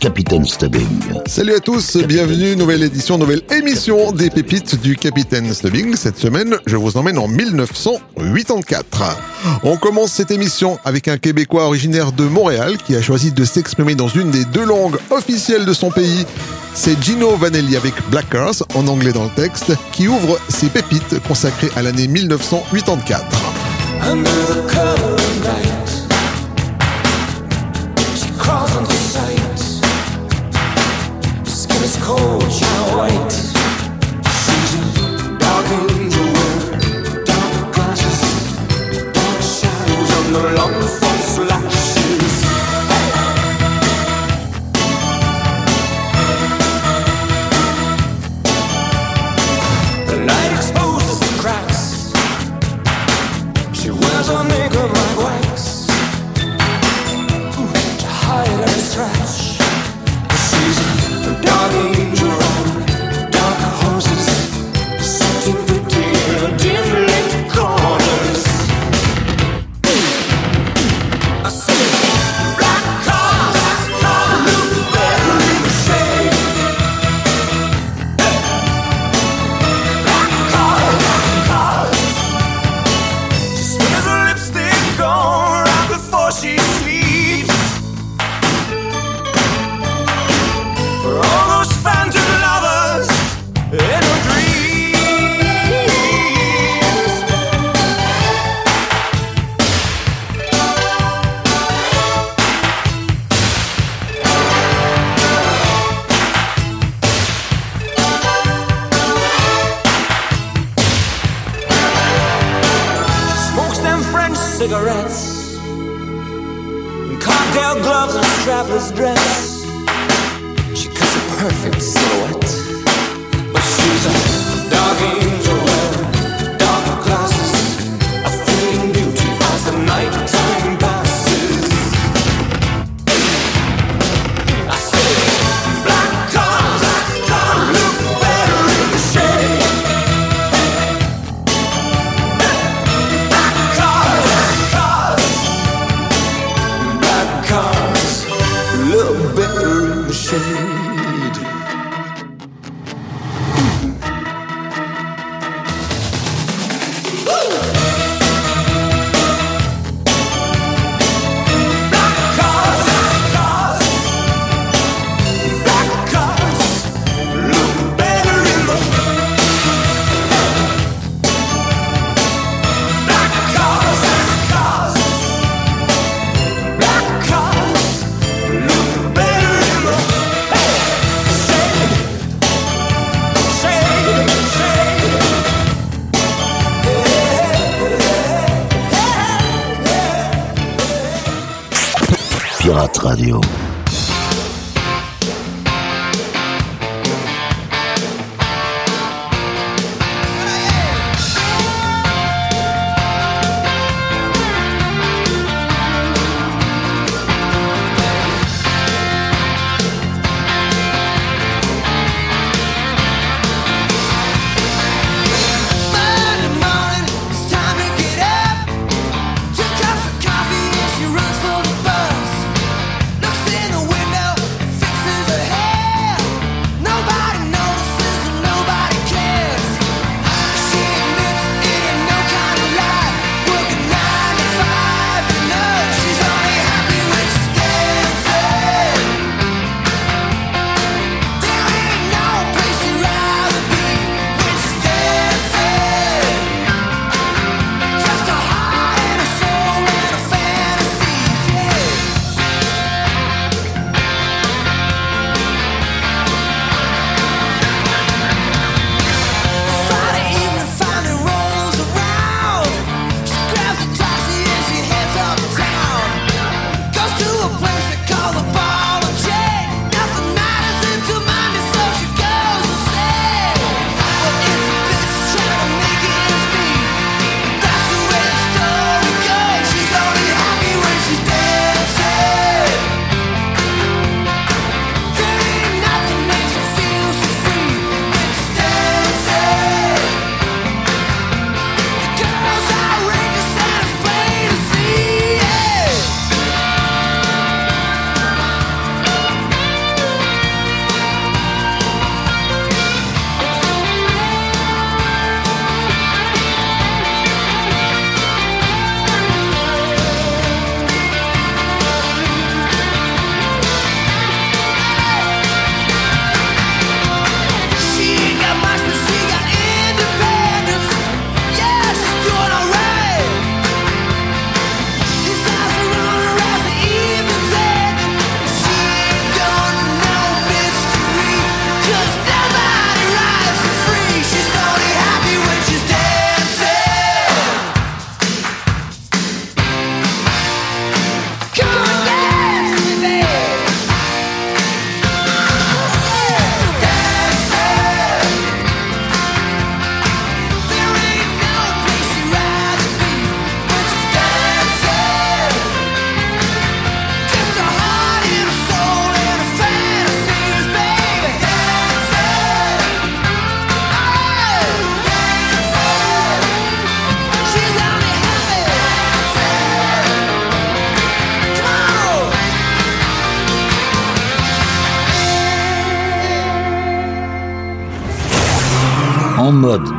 Capitaine Stubbing. Salut à tous, bienvenue, nouvelle édition, nouvelle émission des pépites du Capitaine Stubbing. Cette semaine, je vous emmène en 1984. On commence cette émission avec un Québécois originaire de Montréal qui a choisi de s'exprimer dans une des deux langues officielles de son pays. C'est Gino Vanelli avec Black Cars, en anglais dans le texte, qui ouvre ses pépites consacrées à l'année 1984.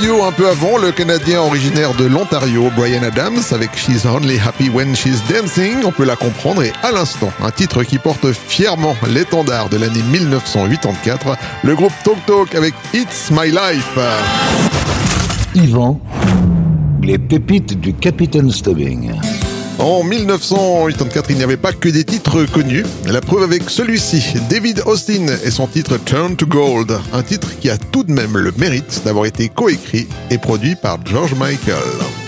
Un peu avant, le Canadien originaire de l'Ontario, Brian Adams, avec She's Only Happy When She's Dancing, on peut la comprendre, et à l'instant, un titre qui porte fièrement l'étendard de l'année 1984, le groupe Talk Talk avec It's My Life. Yvan. Les pépites du Capitaine Stubbing. En 1984, il n'y avait pas que des titres connus. La preuve avec celui-ci, David Austin et son titre Turn to Gold, un titre qui a tout de même le mérite d'avoir été coécrit et produit par George Michael.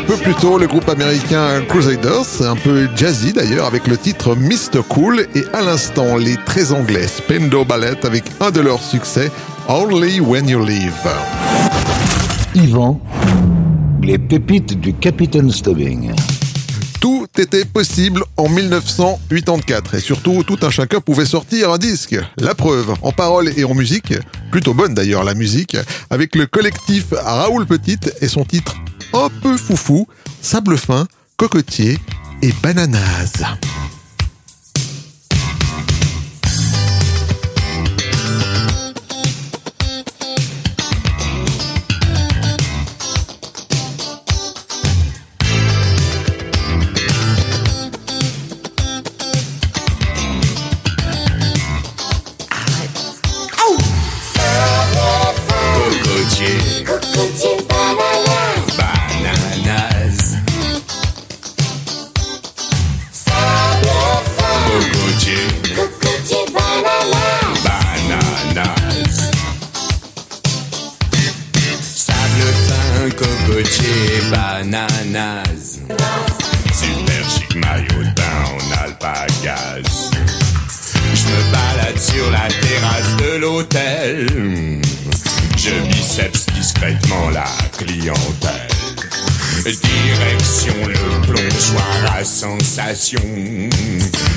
un peu plus tôt, le groupe américain Crusaders, un peu jazzy d'ailleurs, avec le titre Mr. Cool, et à l'instant, les très anglais Spendo Ballet avec un de leurs succès, Only When You Leave. Yvan, les pépites du Capitaine Stubbing tout était possible en 1984 et surtout tout un chacun pouvait sortir un disque. La preuve, en paroles et en musique, plutôt bonne d'ailleurs la musique, avec le collectif Raoul Petit et son titre un peu foufou, sable fin, cocotier et bananase.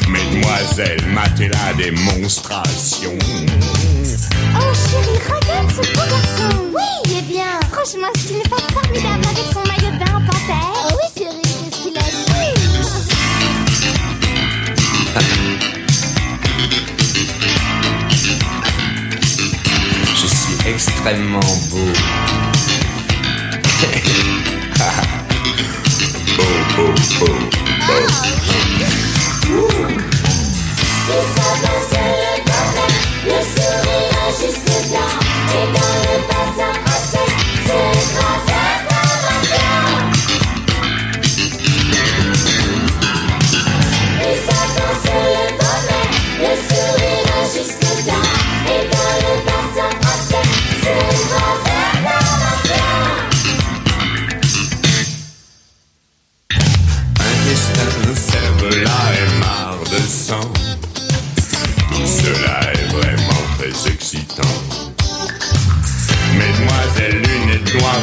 Mesdemoiselles, matez la démonstration. Oh chérie, regarde ce beau garçon. Oui, il est bien. Franchement, est-ce qu'il n'est pas formidable avec son maillot de bain panthère Oh oui, chérie, qu'est-ce qu'il a Je suis extrêmement beau.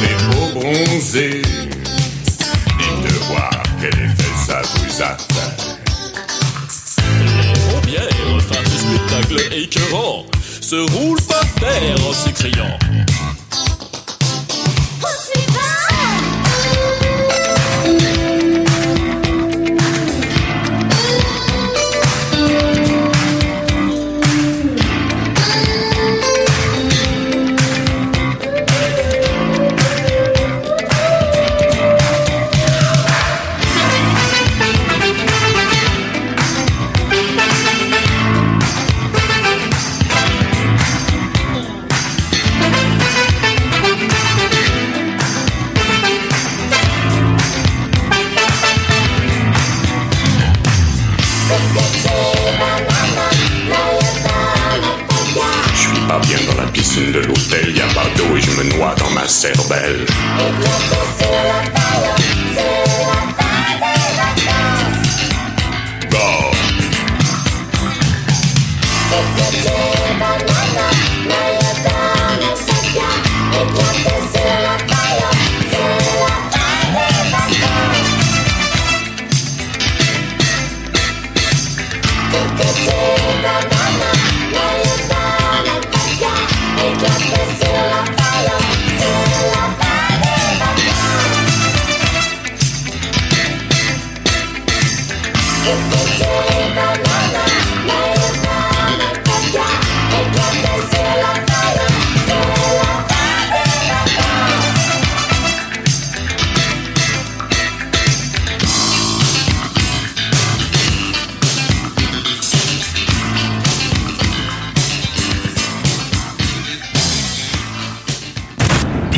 les beaux bronzés. Dites de voir quel effet ça vous a. Les pompières, fans du spectacle écœurant, se roulent par terre en s'écriant Cervelle.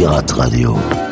Radio.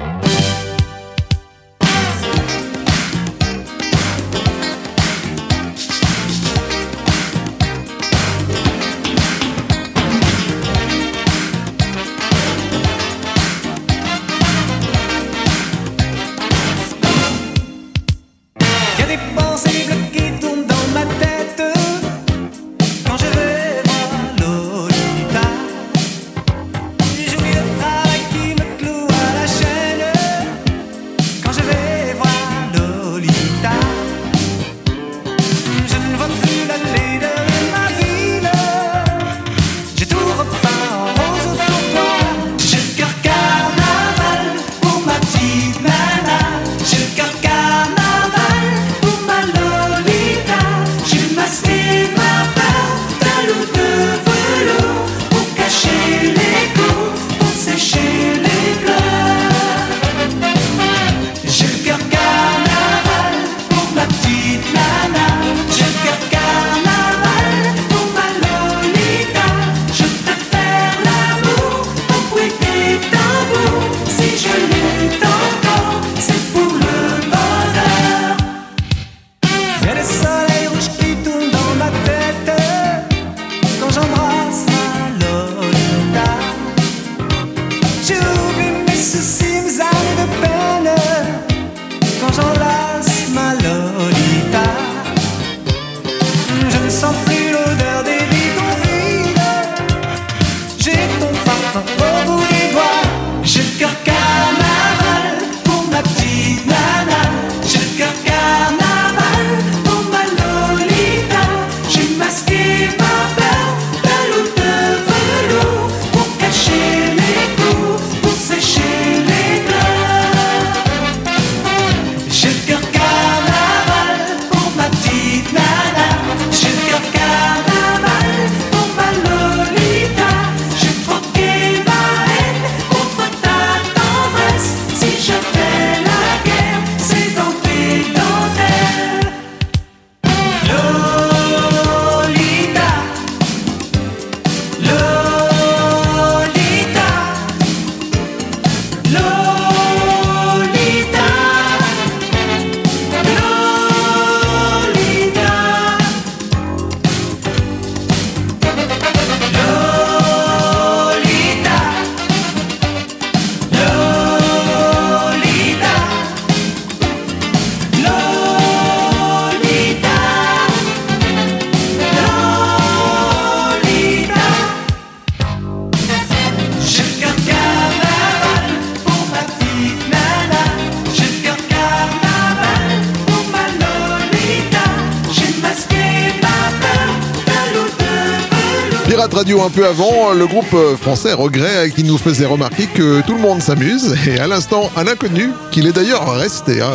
un peu avant, euh, le groupe euh, français Regret euh, qui nous faisait remarquer que tout le monde s'amuse et à l'instant un inconnu qu'il est d'ailleurs resté, hein,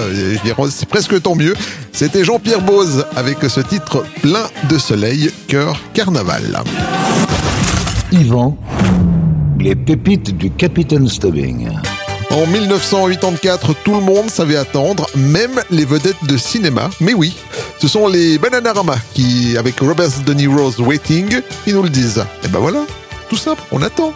c'est presque tant mieux, c'était Jean-Pierre Bose avec ce titre plein de soleil, cœur carnaval. Yvan, les pépites du capitaine Stubbing. En 1984, tout le monde savait attendre, même les vedettes de cinéma. Mais oui, ce sont les Bananarama qui, avec Robert De Niro's Waiting, ils nous le disent. Et ben voilà, tout simple, on attend.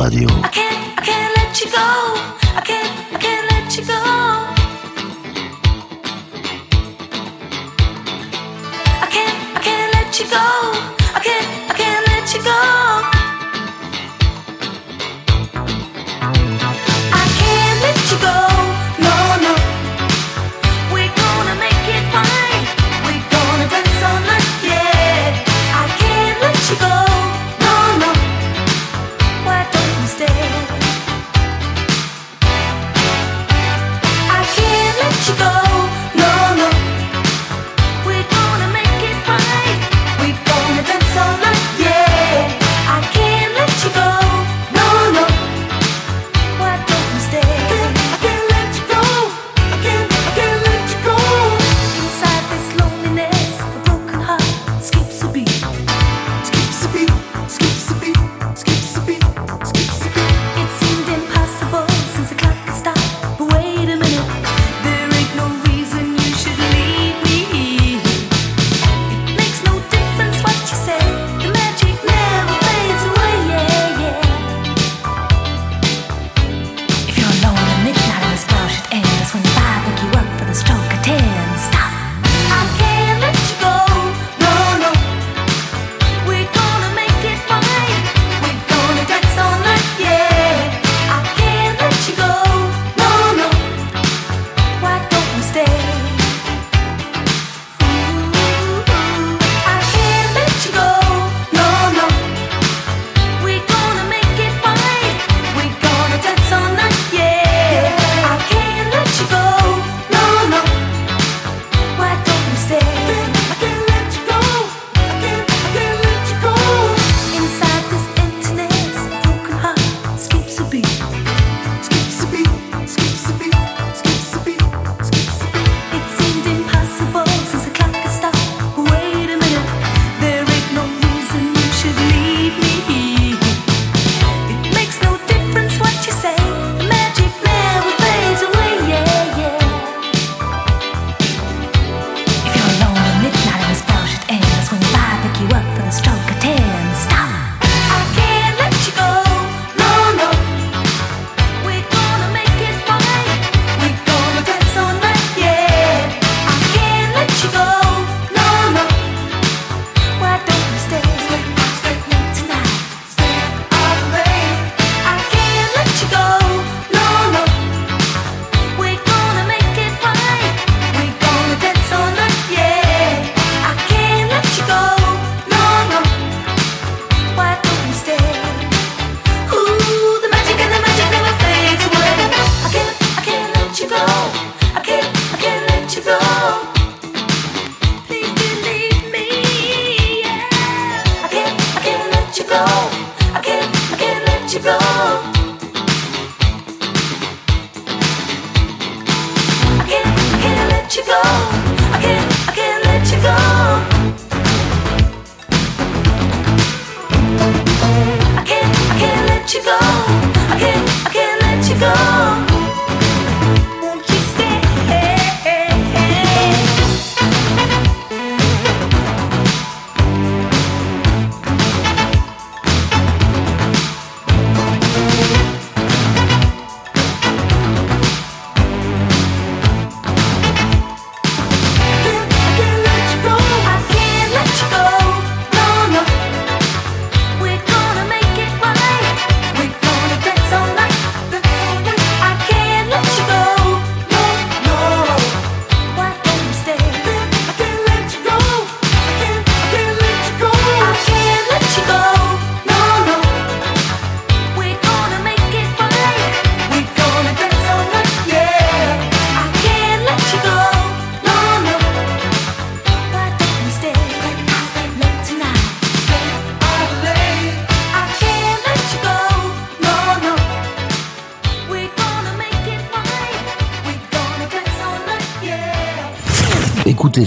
Radio.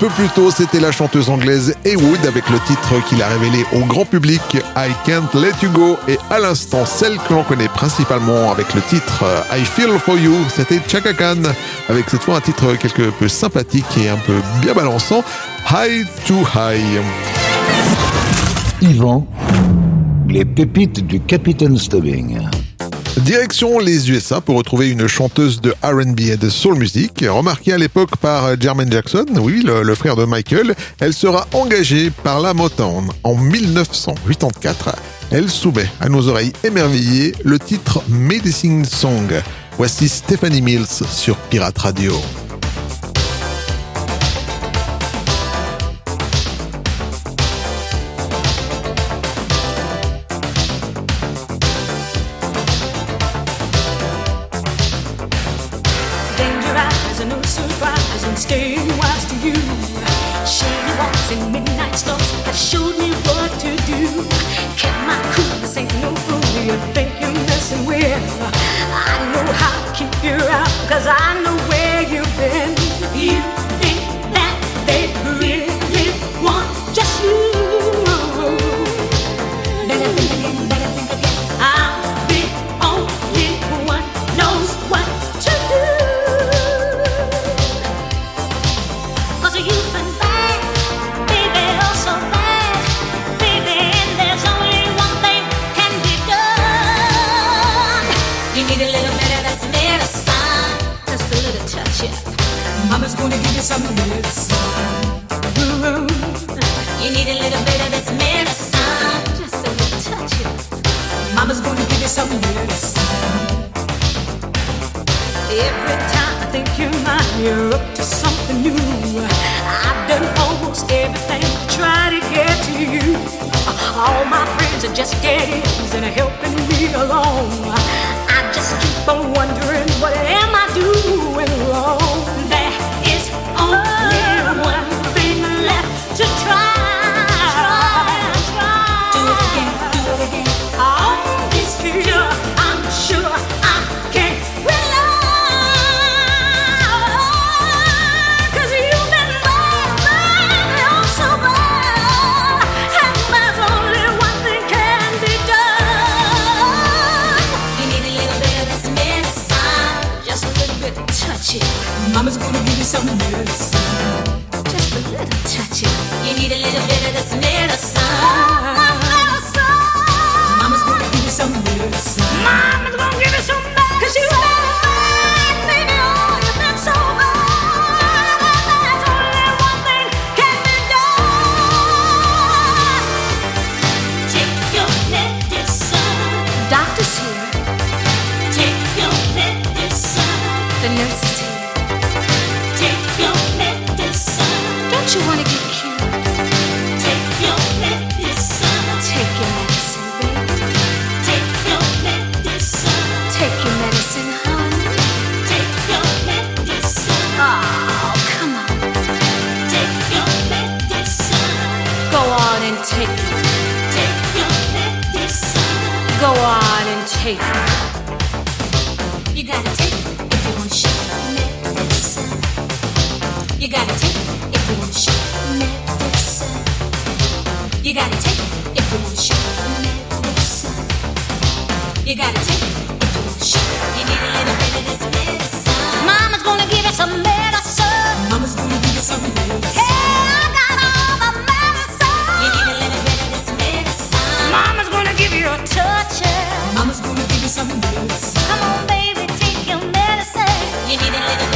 peu plus tôt, c'était la chanteuse anglaise Heywood avec le titre qu'il a révélé au grand public I Can't Let You Go et à l'instant celle que l'on connaît principalement avec le titre euh, I Feel For You, c'était Chaka Khan avec cette fois un titre quelque peu sympathique et un peu bien balançant High to High. Yvan, les pépites du Capitaine Stubbing. Direction les USA pour retrouver une chanteuse de RB et de soul music, remarquée à l'époque par euh, Jermaine Jackson, oui, le, frère de Michael. Elle sera engagée par la Motown en 1984. Elle soumet à nos oreilles émerveillées le titre Medicine Song. Voici Stephanie Mills sur Pirate Radio. you need a little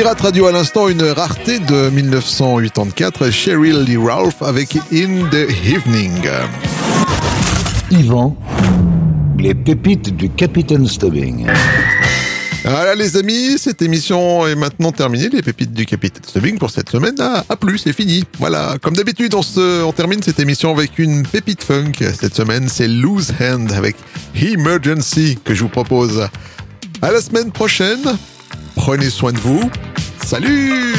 Pirate Radio à l'instant, une rareté de 1984, Sheryl Lee Ralph avec In the Evening. Yvan, les pépites du Capitaine Stubbing. Voilà les amis, cette émission est maintenant terminée. Les pépites du Capitaine Stubbing pour cette semaine. Ah, à plus, c'est fini. Voilà, comme d'habitude, on, se, on termine cette émission avec une pépite funk. Cette semaine, c'est Loose Hand avec Emergency que je vous propose. À la semaine prochaine Prenez soin de vous. Salut